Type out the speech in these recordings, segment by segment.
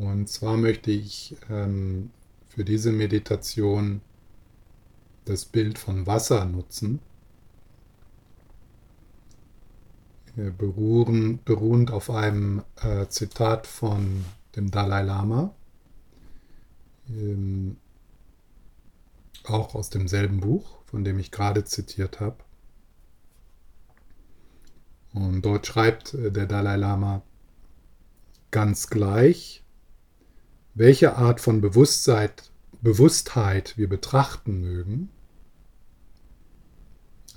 Und zwar möchte ich ähm, für diese Meditation das Bild von Wasser nutzen, beruhen, beruhend auf einem äh, Zitat von dem Dalai Lama, ähm, auch aus demselben Buch, von dem ich gerade zitiert habe. Und dort schreibt äh, der Dalai Lama ganz gleich, welche Art von Bewusstheit wir betrachten mögen,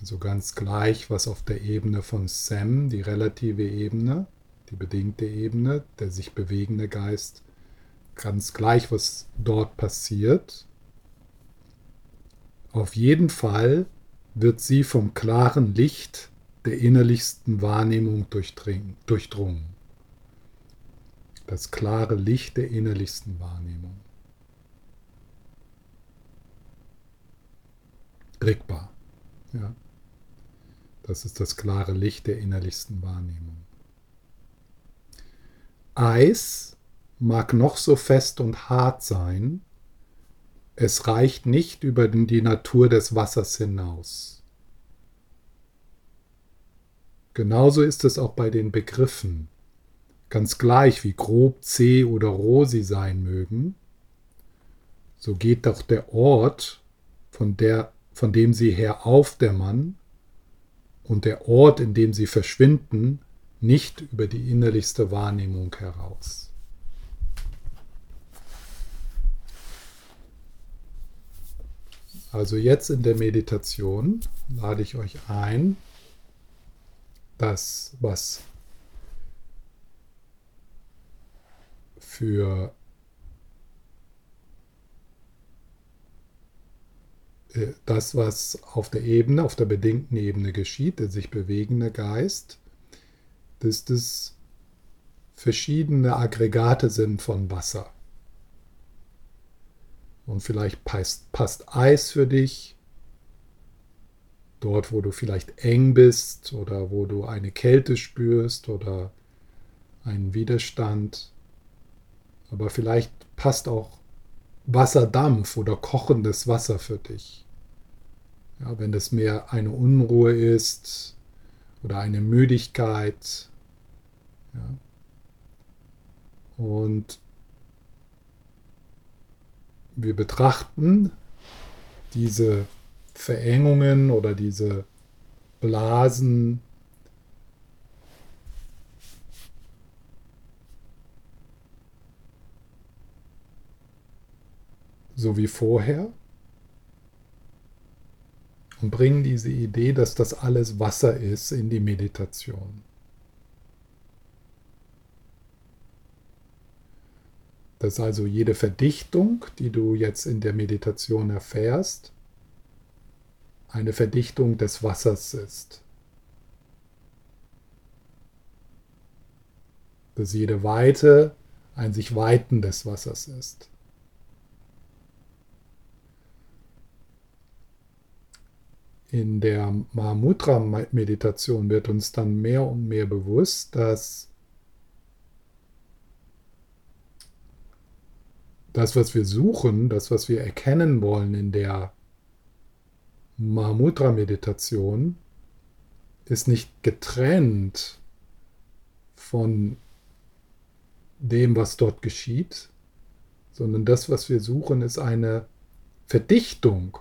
also ganz gleich, was auf der Ebene von Sam, die relative Ebene, die bedingte Ebene, der sich bewegende Geist, ganz gleich, was dort passiert. Auf jeden Fall wird sie vom klaren Licht der innerlichsten Wahrnehmung durchdrungen. Das klare Licht der innerlichsten Wahrnehmung. Rigbar. Ja. Das ist das klare Licht der innerlichsten Wahrnehmung. Eis mag noch so fest und hart sein, es reicht nicht über die Natur des Wassers hinaus. Genauso ist es auch bei den Begriffen. Ganz gleich, wie grob, zäh oder roh sie sein mögen, so geht doch der Ort, von, der, von dem sie her aufdämmern, und der Ort, in dem sie verschwinden, nicht über die innerlichste Wahrnehmung heraus. Also jetzt in der Meditation lade ich euch ein, das, was für Äh, das, was auf der Ebene, auf der bedingten Ebene geschieht, der sich bewegende Geist, dass das verschiedene Aggregate sind von Wasser. Und vielleicht passt, passt Eis für dich, dort, wo du vielleicht eng bist oder wo du eine Kälte spürst oder einen Widerstand. Aber vielleicht passt auch Wasserdampf oder kochendes Wasser für dich. Ja, wenn das mehr eine Unruhe ist oder eine Müdigkeit. Ja. Und wir betrachten diese Verengungen oder diese Blasen so wie vorher und bringen diese Idee, dass das alles Wasser ist, in die Meditation. Dass also jede Verdichtung, die du jetzt in der Meditation erfährst, eine Verdichtung des Wassers ist. Dass jede Weite ein sich Weiten des Wassers ist. In der Mahamudra-Meditation wird uns dann mehr und mehr bewusst, dass das, was wir suchen, das, was wir erkennen wollen in der Mahamudra-Meditation, ist nicht getrennt von dem, was dort geschieht, sondern das, was wir suchen, ist eine Verdichtung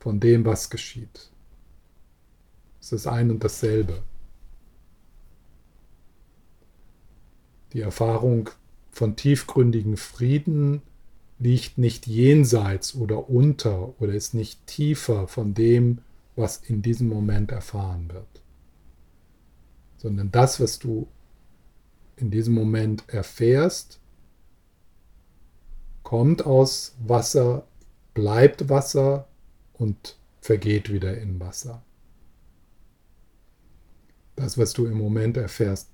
von dem, was geschieht. Es ist ein und dasselbe. Die Erfahrung von tiefgründigen Frieden liegt nicht jenseits oder unter oder ist nicht tiefer von dem, was in diesem Moment erfahren wird, sondern das, was du in diesem Moment erfährst, kommt aus Wasser, bleibt Wasser, und vergeht wieder in Wasser. Das, was du im Moment erfährst,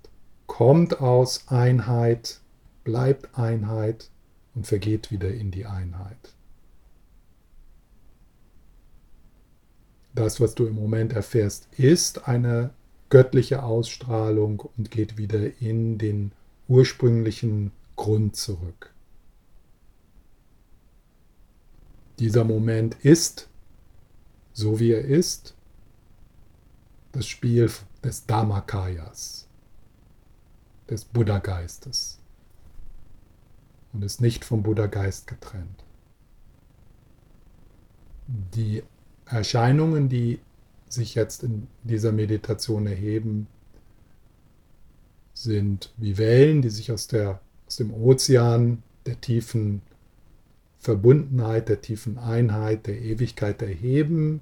kommt aus Einheit, bleibt Einheit und vergeht wieder in die Einheit. Das, was du im Moment erfährst, ist eine göttliche Ausstrahlung und geht wieder in den ursprünglichen Grund zurück. Dieser Moment ist, so wie er ist, das Spiel des Dharmakayas, des Buddha-Geistes und ist nicht vom Buddha-Geist getrennt. Die Erscheinungen, die sich jetzt in dieser Meditation erheben, sind wie Wellen, die sich aus, der, aus dem Ozean der tiefen Verbundenheit, der tiefen Einheit, der Ewigkeit erheben,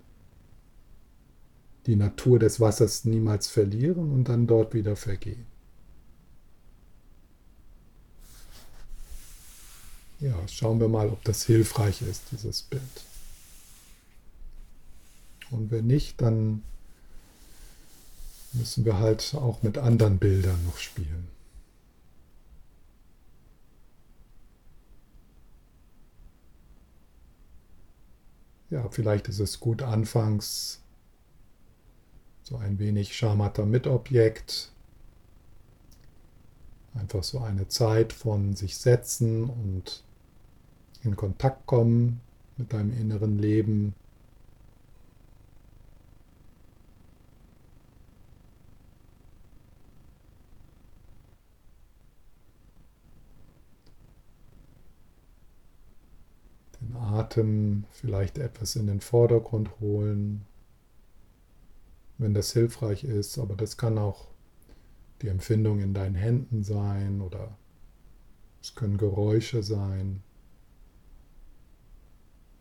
die Natur des Wassers niemals verlieren und dann dort wieder vergehen. Ja, schauen wir mal, ob das hilfreich ist, dieses Bild. Und wenn nicht, dann müssen wir halt auch mit anderen Bildern noch spielen. Ja, vielleicht ist es gut anfangs so ein wenig Schamata mit Objekt. Einfach so eine Zeit von sich setzen und in Kontakt kommen mit deinem inneren Leben. Den Atem vielleicht etwas in den Vordergrund holen, wenn das hilfreich ist, aber das kann auch die Empfindung in deinen Händen sein oder es können Geräusche sein.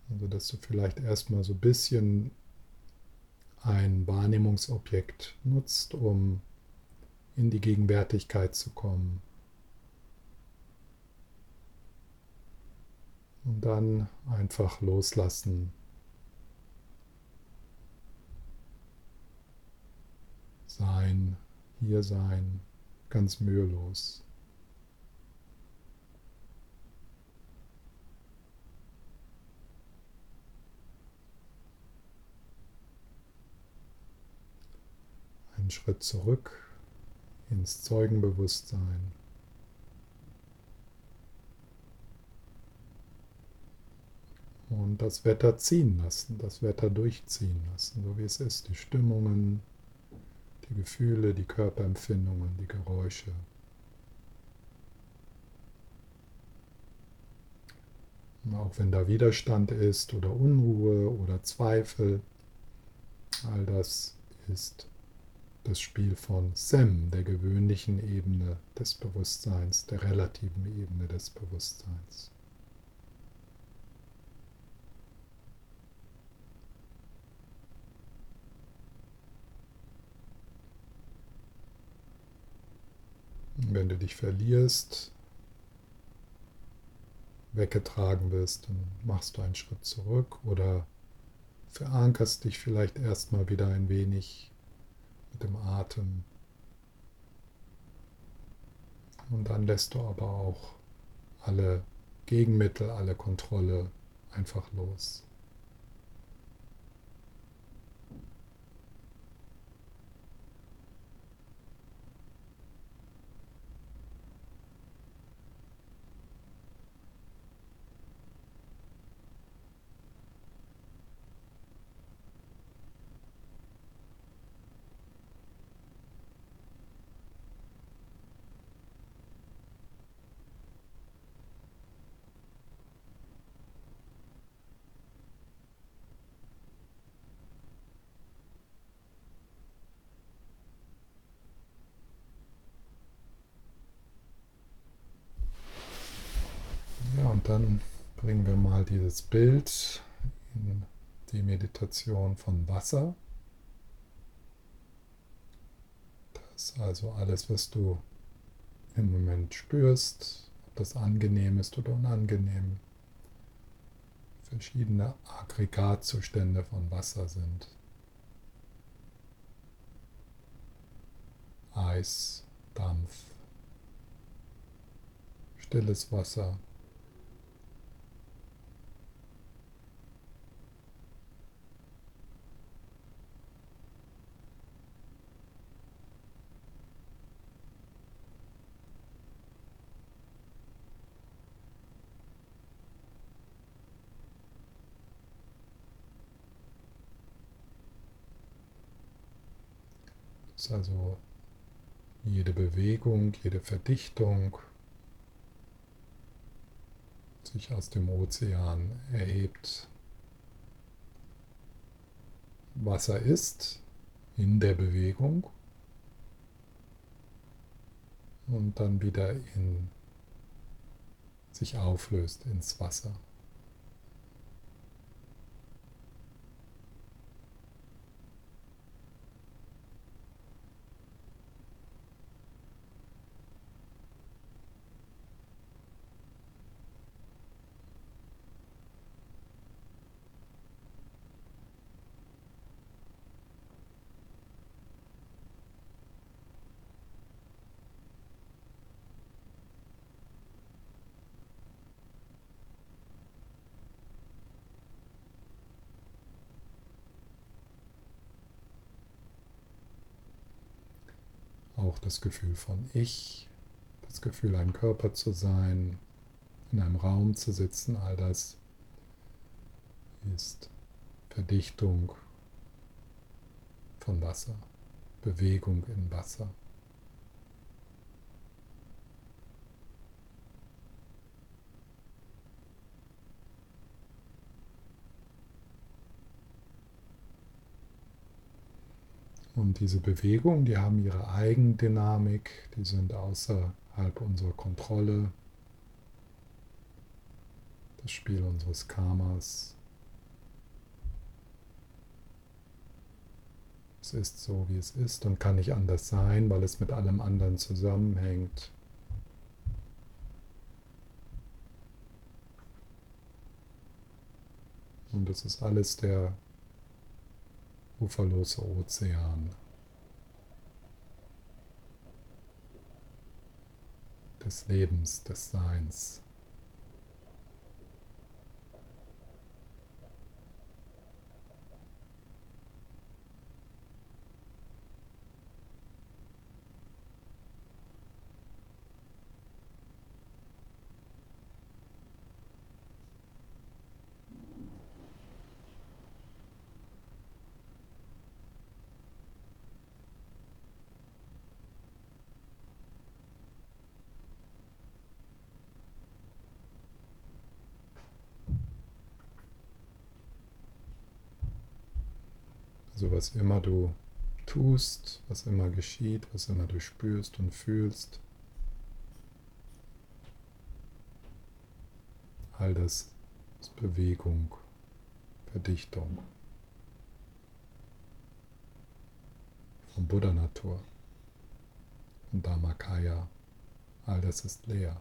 Also dass du vielleicht erstmal so ein bisschen ein Wahrnehmungsobjekt nutzt, um in die Gegenwärtigkeit zu kommen. Und dann einfach loslassen. Sein, hier sein, ganz mühelos. einen Schritt zurück ins Zeugenbewusstsein. Und das Wetter ziehen lassen, das Wetter durchziehen lassen, so wie es ist. Die Stimmungen, die Gefühle, die Körperempfindungen, die Geräusche. Und auch wenn da Widerstand ist oder Unruhe oder Zweifel, all das ist das Spiel von Sem, der gewöhnlichen Ebene des Bewusstseins, der relativen Ebene des Bewusstseins. Wenn du dich verlierst, weggetragen wirst, dann machst du einen Schritt zurück oder verankerst dich vielleicht erstmal wieder ein wenig mit dem Atem. Und dann lässt du aber auch alle Gegenmittel, alle Kontrolle einfach los. Und dann bringen wir mal dieses Bild in die Meditation von Wasser. Das also alles, was du im Moment spürst, ob das angenehm ist oder unangenehm. Verschiedene Aggregatzustände von Wasser sind. Eis, Dampf, stilles Wasser, Dass also jede Bewegung, jede Verdichtung sich aus dem Ozean erhebt. Wasser ist in der Bewegung und dann wieder in sich auflöst ins Wasser. auch das Gefühl von Ich, das Gefühl, ein Körper zu sein, in einem Raum zu sitzen, all das ist Verdichtung von Wasser, Bewegung in Wasser. Und diese Bewegungen, die haben ihre Eigendynamik, die sind außerhalb unserer Kontrolle. Das Spiel unseres Karmas. Es ist so, wie es ist und kann nicht anders sein, weil es mit allem anderen zusammenhängt. Und es ist alles der uferlose Ozean des Lebens, des Seins. Also was immer du tust, was immer geschieht, was immer du spürst und fühlst, all das ist Bewegung, Verdichtung von Buddha-Natur, von Dharmakaya, all das ist leer.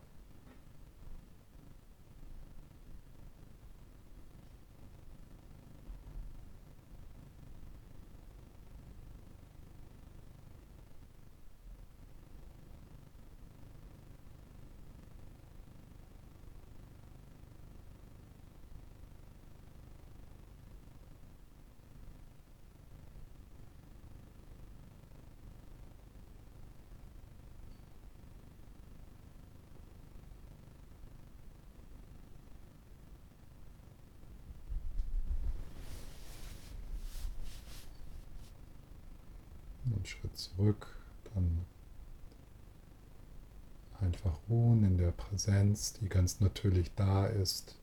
einen Schritt zurück, dann einfach ruhen in der Präsenz, die ganz natürlich da ist.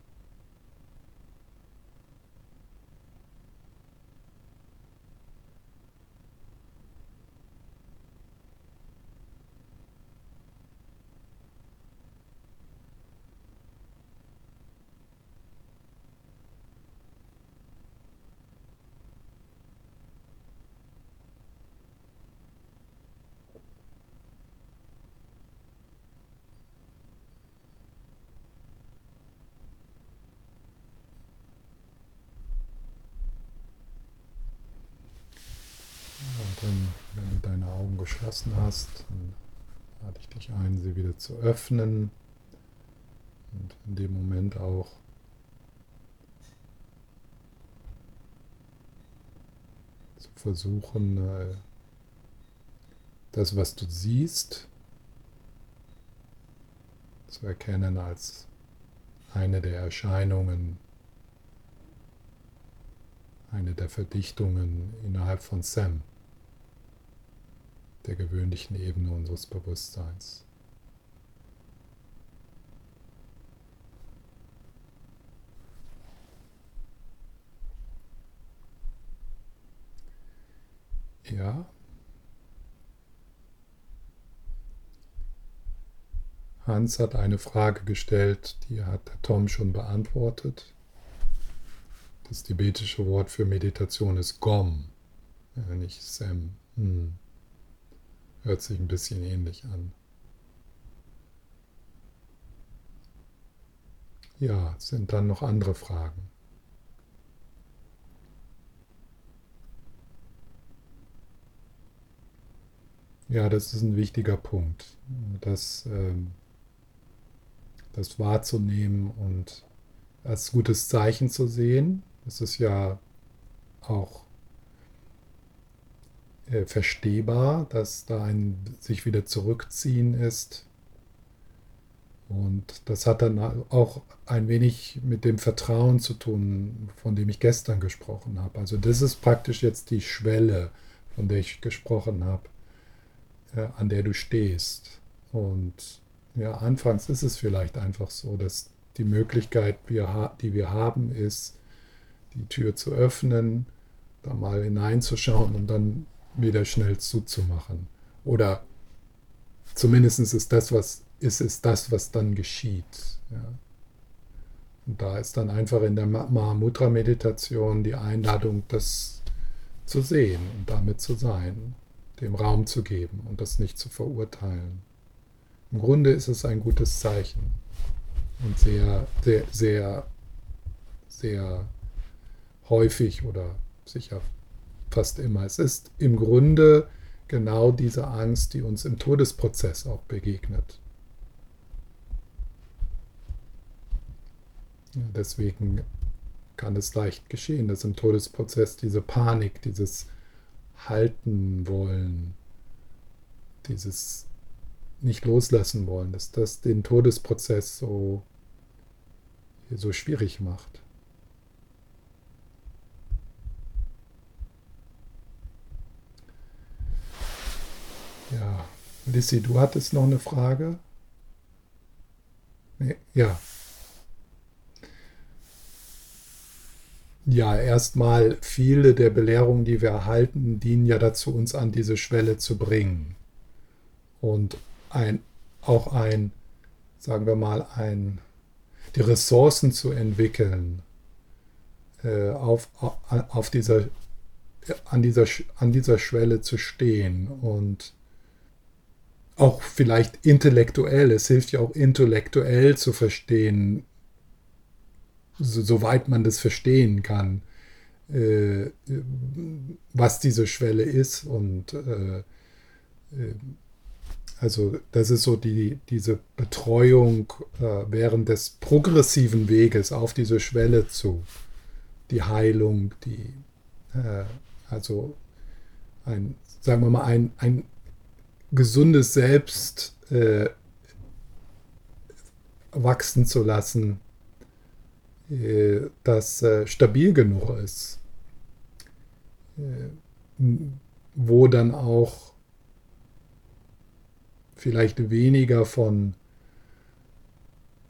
Dann, wenn du deine Augen geschlossen hast, dann lade ich dich ein, sie wieder zu öffnen und in dem Moment auch zu versuchen, äh, das, was du siehst, zu erkennen als eine der Erscheinungen, eine der Verdichtungen innerhalb von Sam. Der gewöhnlichen Ebene unseres Bewusstseins. Ja. Hans hat eine Frage gestellt, die hat der Tom schon beantwortet. Das tibetische Wort für Meditation ist Gom, nicht Sem. Hm. Hört sich ein bisschen ähnlich an. Ja, sind dann noch andere Fragen. Ja, das ist ein wichtiger Punkt, das, ähm, das wahrzunehmen und als gutes Zeichen zu sehen. Das ist ja auch äh, verstehbar, dass da ein sich wieder zurückziehen ist. Und das hat dann auch ein wenig mit dem Vertrauen zu tun, von dem ich gestern gesprochen habe. Also das ist praktisch jetzt die Schwelle, von der ich gesprochen habe äh, an der du stehst. Und ja, anfangs ist es vielleicht einfach so, dass die Möglichkeit, die wir haben, ist, die Tür zu öffnen, da mal hineinzuschauen und dann wieder schnell zuzumachen. Oder zumindest ist das, was ist, ist das, was dann geschieht. Ja. Und da ist dann einfach in der Mahamudra-Meditation die Einladung, das zu sehen und damit zu sein dem Raum zu geben und das nicht zu verurteilen. Im Grunde ist es ein gutes Zeichen und sehr, sehr, sehr, sehr häufig oder sicher fast immer. Es ist im Grunde genau diese Angst, die uns im Todesprozess auch begegnet. Deswegen kann es leicht geschehen, dass im Todesprozess diese Panik, dieses halten wollen, dieses nicht loslassen wollen, dass das den Todesprozess so, so schwierig macht. Ja, Lissy, du hattest noch eine Frage? Nee, ja. Ja, erstmal viele der Belehrungen, die wir erhalten, dienen ja dazu, uns an diese Schwelle zu bringen. Und ein, auch ein, sagen wir mal, ein, die Ressourcen zu entwickeln, äh, auf, auf dieser, an, dieser, an dieser Schwelle zu stehen und auch vielleicht intellektuell, es hilft ja auch intellektuell zu verstehen, so, soweit man das verstehen kann, äh, was diese Schwelle ist. Und äh, äh, also das ist so die, diese Betreuung äh, während des progressiven Weges auf diese Schwelle zu, die Heilung, die, äh, also ein, sagen wir mal, ein, ein gesundes Selbst äh, wachsen zu lassen, äh, das äh, stabil genug ist, äh, wo dann auch vielleicht weniger von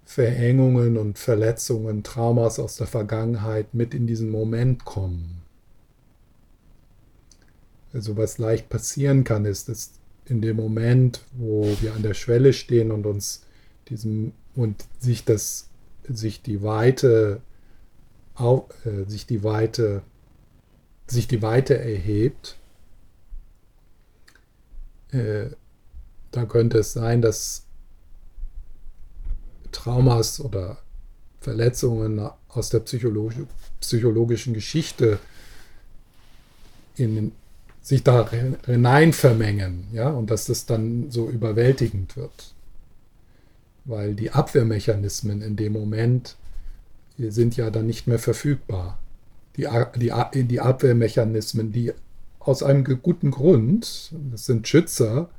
Verhängungen und Verletzungen, Traumas aus der Vergangenheit mit in diesen Moment kommen. Also was leicht passieren kann, ist, dass in dem Moment, wo wir an der Schwelle stehen und uns diesem und sich das sich die Weite, auf, äh, sich die Weite, sich die Weite erhebt, äh, da könnte es sein, dass Traumas oder Verletzungen aus der Psychologi psychologischen Geschichte in, sich da hinein vermengen, ja, und dass das dann so überwältigend wird weil die Abwehrmechanismen in dem Moment sind ja dann nicht mehr verfügbar. Die, die, die Abwehrmechanismen, die aus einem guten Grund, das sind Schützer,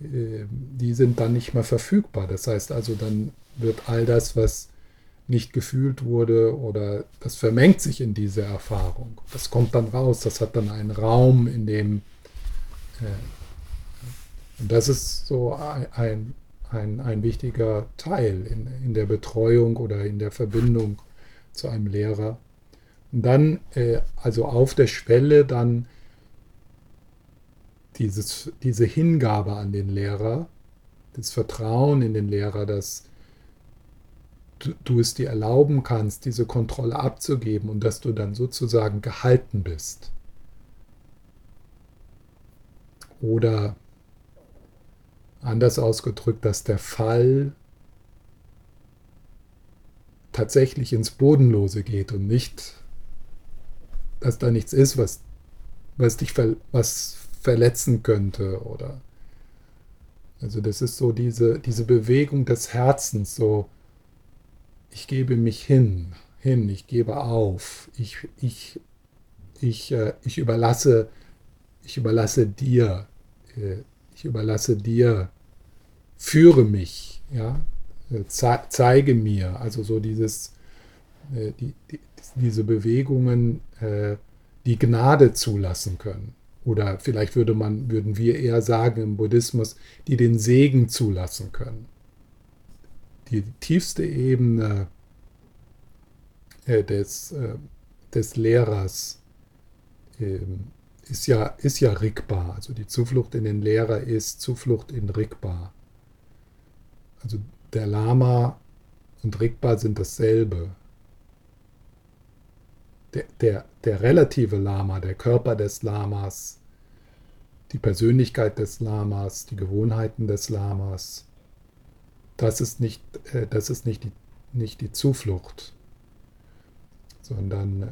äh, die sind dann nicht mehr verfügbar. Das heißt also, dann wird all das, was nicht gefühlt wurde oder das vermengt sich in diese Erfahrung. Das kommt dann raus, das hat dann einen Raum, in dem, äh, Und das ist so ein, ein, ein wichtiger Teil in, in der Betreuung oder in der Verbindung zu einem Lehrer. Und dann, äh, also auf der Schwelle, dann dieses, diese Hingabe an den Lehrer, das Vertrauen in den Lehrer, dass du, es dir erlauben kannst, diese Kontrolle abzugeben und dass du dann sozusagen gehalten bist. Oder anders ausgedrückt, dass der Fall tatsächlich ins Bodenlose geht und nicht, dass da nichts ist, was, was dich ver, was verletzen könnte oder also das ist so diese, diese Bewegung des Herzens, so ich gebe mich hin, hin, ich gebe auf, ich, ich, ich, äh, ich überlasse, ich überlasse dir, äh, ich überlasse dir, führe mich, ja, äh, ze zeige mir, also so dieses, äh, die, die, diese Bewegungen, äh, die Gnade zulassen können. Oder vielleicht würde man, würden wir eher sagen im Buddhismus, die den Segen zulassen können. Die tiefste Ebene äh, des, äh, des Lehrers äh, ist, ja, ist ja Rigpa. Also die Zuflucht in den Lehrer ist Zuflucht in Rigpa. Also der Lama und Rigpa sind dasselbe. Der, der, der relative Lama, der Körper des Lamas, die Persönlichkeit des Lamas, die Gewohnheiten des Lamas, das ist nicht, äh, das ist nicht, die, nicht die Zuflucht, sondern äh,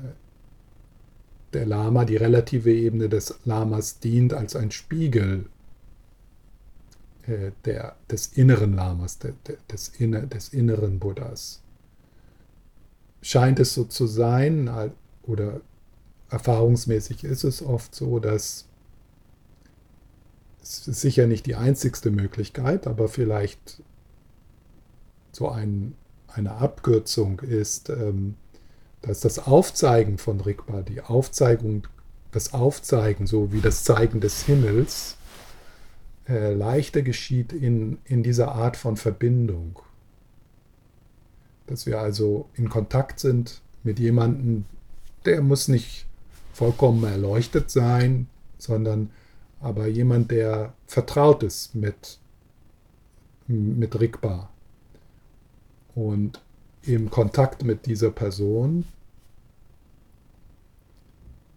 der Lama, die relative Ebene des Lamas dient als ein Spiegel äh, der, des inneren Lamas, der, des, inner, des inneren Buddhas. Scheint es so zu sein, oder erfahrungsmäßig ist es oft so, dass es sicher nicht die einzigste Möglichkeit, aber vielleicht so ein, eine Abkürzung ist, ähm, dass das Aufzeigen von Rigpa, die Aufzeigung, das Aufzeigen, so wie das Zeigen des Himmels, äh, leichter geschieht in, in dieser Art von Verbindung. Dass wir also in Kontakt sind mit jemandem, der muss nicht vollkommen erleuchtet sein, sondern aber jemand, der vertraut ist mit, mit Rigpa und im Kontakt mit dieser Person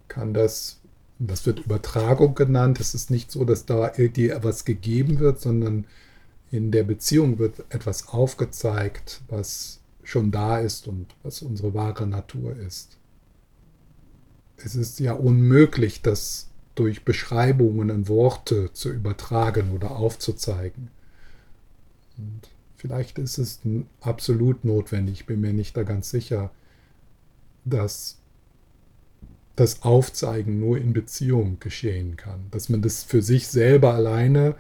kann das, das wird Übertragung genannt, es ist nicht so, dass da irgendwie etwas gegeben wird, sondern in der Beziehung wird etwas aufgezeigt, was schon da ist und was unsere wahre Natur ist. Es ist ja unmöglich, dass durch Beschreibungen in Worte zu übertragen oder aufzuzeigen. Und vielleicht ist es absolut notwendig, ich bin mir nicht da ganz sicher, dass das Aufzeigen nur in Beziehung geschehen kann, dass man das für sich selber alleine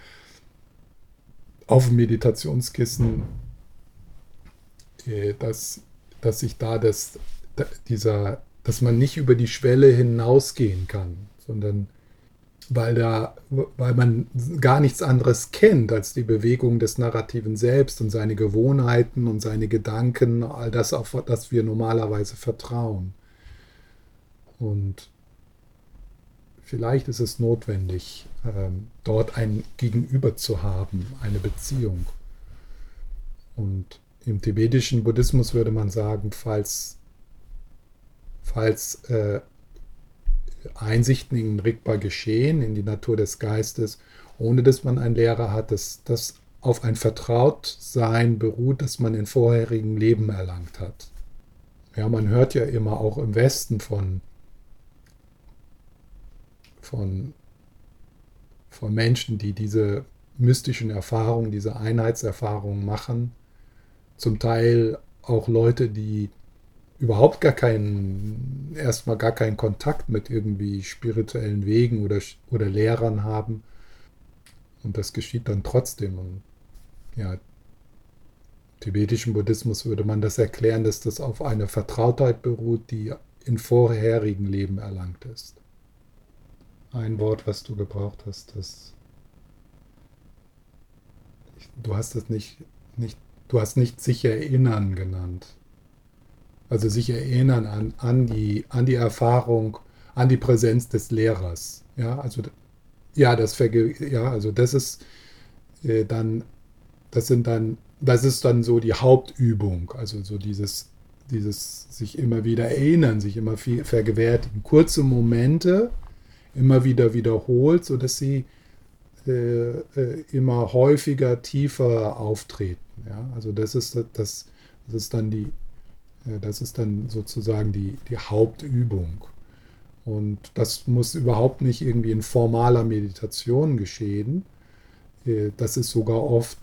auf dem Meditationskissen, äh, dass, dass sich da das, dieser, dass man nicht über die Schwelle hinausgehen kann, sondern weil, da, weil man gar nichts anderes kennt als die Bewegung des Narrativen selbst und seine Gewohnheiten und seine Gedanken, all das, auf das wir normalerweise vertrauen. Und vielleicht ist es notwendig, ähm, dort ein Gegenüber zu haben, eine Beziehung. Und im tibetischen Buddhismus würde man sagen, falls, falls äh, Einsichten in Rigpa geschehen, in die Natur des Geistes, ohne dass man einen Lehrer hat, dass das auf ein Vertrautsein beruht, das man in vorherigen Leben erlangt hat. Ja, man hört ja immer auch im Westen von, von, von Menschen, die diese mystischen Erfahrungen, diese Einheitserfahrungen machen. Zum Teil auch Leute, die überhaupt gar keinen, erstmal gar keinen Kontakt mit irgendwie spirituellen Wegen oder, oder Lehrern haben. Und das geschieht dann trotzdem. Und ja, tibetischen Buddhismus würde man das erklären, dass das auf eine Vertrautheit beruht, die in vorherigen Leben erlangt ist. Ein Wort, was du gebraucht hast, das du hast das nicht, nicht, du hast nicht sich erinnern genannt. Also sich erinnern an, an, die, an die Erfahrung, an die Präsenz des Lehrers. Ja, also ja, das ja, also das ist äh, dann, das sind dann, das ist dann so die Hauptübung. Also so dieses, dieses sich immer wieder erinnern, sich immer viel vergewärtigen, kurze Momente immer wieder wiederholt, sodass sie äh, äh, immer häufiger, tiefer auftreten. Ja? Also das ist das, das ist dann die, das ist dann sozusagen die, die Hauptübung. Und das muss überhaupt nicht irgendwie in formaler Meditation geschehen. Äh, das ist sogar oft